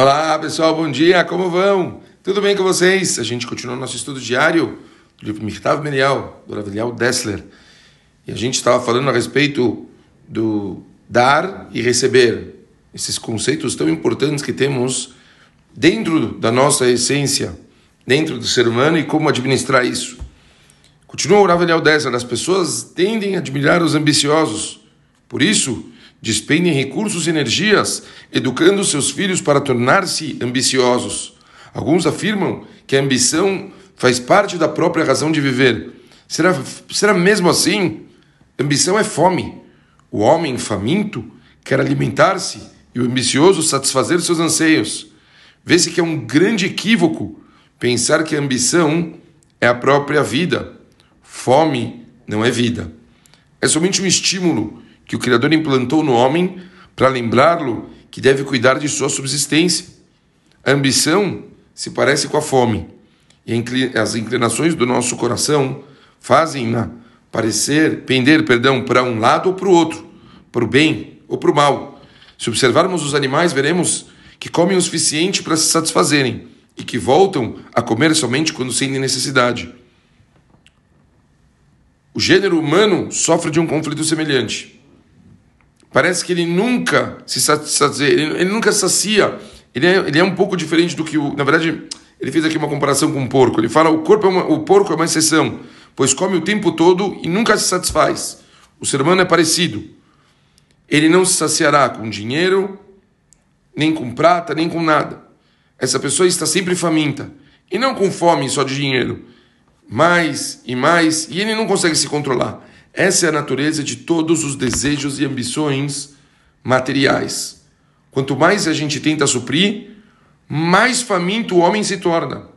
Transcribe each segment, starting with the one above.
Olá pessoal, bom dia, como vão? Tudo bem com vocês? A gente continua nosso estudo diário do livro Mirtav Menial, do Ravelial Dessler. E a gente estava falando a respeito do dar e receber, esses conceitos tão importantes que temos dentro da nossa essência, dentro do ser humano e como administrar isso. Continua o Ravelial Dessler, as pessoas tendem a admirar os ambiciosos. Por isso, despendem recursos e energias educando seus filhos para tornar-se ambiciosos. Alguns afirmam que a ambição faz parte da própria razão de viver. Será, será mesmo assim? Ambição é fome. O homem faminto quer alimentar-se e o ambicioso satisfazer seus anseios. Vê-se que é um grande equívoco pensar que a ambição é a própria vida. Fome não é vida. É somente um estímulo que o Criador implantou no homem para lembrá-lo que deve cuidar de sua subsistência. A ambição se parece com a fome, e as inclinações do nosso coração fazem-na parecer, pender, perdão, para um lado ou para o outro, para o bem ou para o mal. Se observarmos os animais, veremos que comem o suficiente para se satisfazerem e que voltam a comer somente quando sentem necessidade. O gênero humano sofre de um conflito semelhante. Parece que ele nunca se sacia, ele, ele nunca sacia. Ele é, ele é um pouco diferente do que o. Na verdade, ele fez aqui uma comparação com o porco. Ele fala: o, corpo é uma, o porco é uma exceção, pois come o tempo todo e nunca se satisfaz. O ser humano é parecido. Ele não se saciará com dinheiro, nem com prata, nem com nada. Essa pessoa está sempre faminta. E não com fome só de dinheiro. Mais e mais. E ele não consegue se controlar. Essa é a natureza de todos os desejos e ambições materiais. Quanto mais a gente tenta suprir, mais faminto o homem se torna.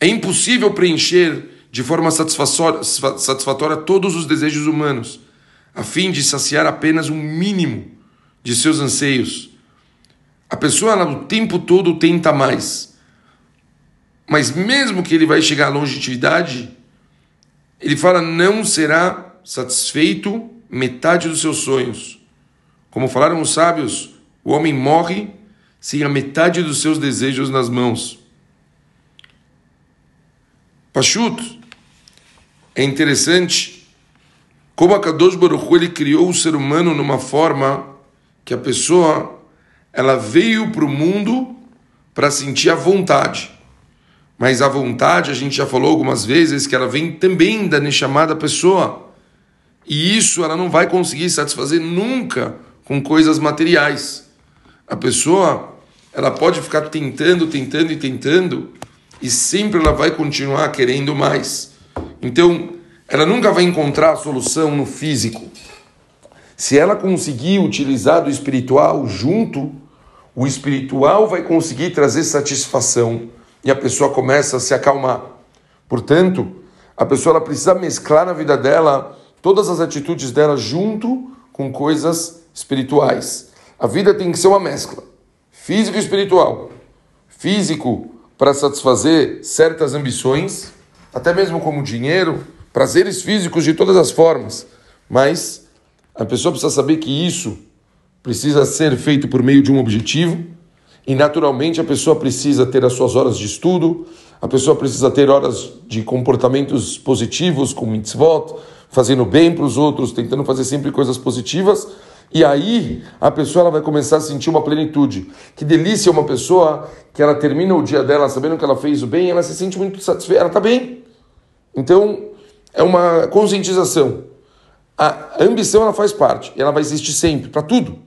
É impossível preencher de forma satisfatória todos os desejos humanos, a fim de saciar apenas um mínimo de seus anseios. A pessoa ela, o tempo todo tenta mais. Mas mesmo que ele vai chegar à longevidade, ele fala: não será satisfeito metade dos seus sonhos. Como falaram os sábios, o homem morre sem a metade dos seus desejos nas mãos. Pachut, é interessante como a Kadosh Baruch Hu, ele criou o ser humano numa forma que a pessoa ela veio para o mundo para sentir a vontade. Mas a vontade, a gente já falou algumas vezes que ela vem também da chamada pessoa. E isso ela não vai conseguir satisfazer nunca com coisas materiais. A pessoa, ela pode ficar tentando, tentando e tentando, e sempre ela vai continuar querendo mais. Então, ela nunca vai encontrar a solução no físico. Se ela conseguir utilizar do espiritual junto, o espiritual vai conseguir trazer satisfação e a pessoa começa a se acalmar. Portanto, a pessoa ela precisa mesclar na vida dela todas as atitudes dela junto com coisas espirituais. A vida tem que ser uma mescla, físico e espiritual. Físico para satisfazer certas ambições, até mesmo como dinheiro, prazeres físicos de todas as formas. Mas a pessoa precisa saber que isso precisa ser feito por meio de um objetivo e naturalmente a pessoa precisa ter as suas horas de estudo, a pessoa precisa ter horas de comportamentos positivos, com mitzvot, fazendo bem para os outros, tentando fazer sempre coisas positivas. E aí a pessoa ela vai começar a sentir uma plenitude. Que delícia uma pessoa que ela termina o dia dela sabendo que ela fez o bem, ela se sente muito satisfeita, ela está bem. Então é uma conscientização. A ambição ela faz parte, ela vai existir sempre, para tudo.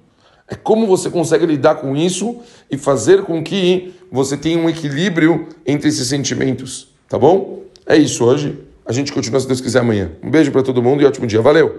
É como você consegue lidar com isso e fazer com que você tenha um equilíbrio entre esses sentimentos, tá bom? É isso hoje. A gente continua se Deus quiser amanhã. Um beijo para todo mundo e ótimo dia. Valeu!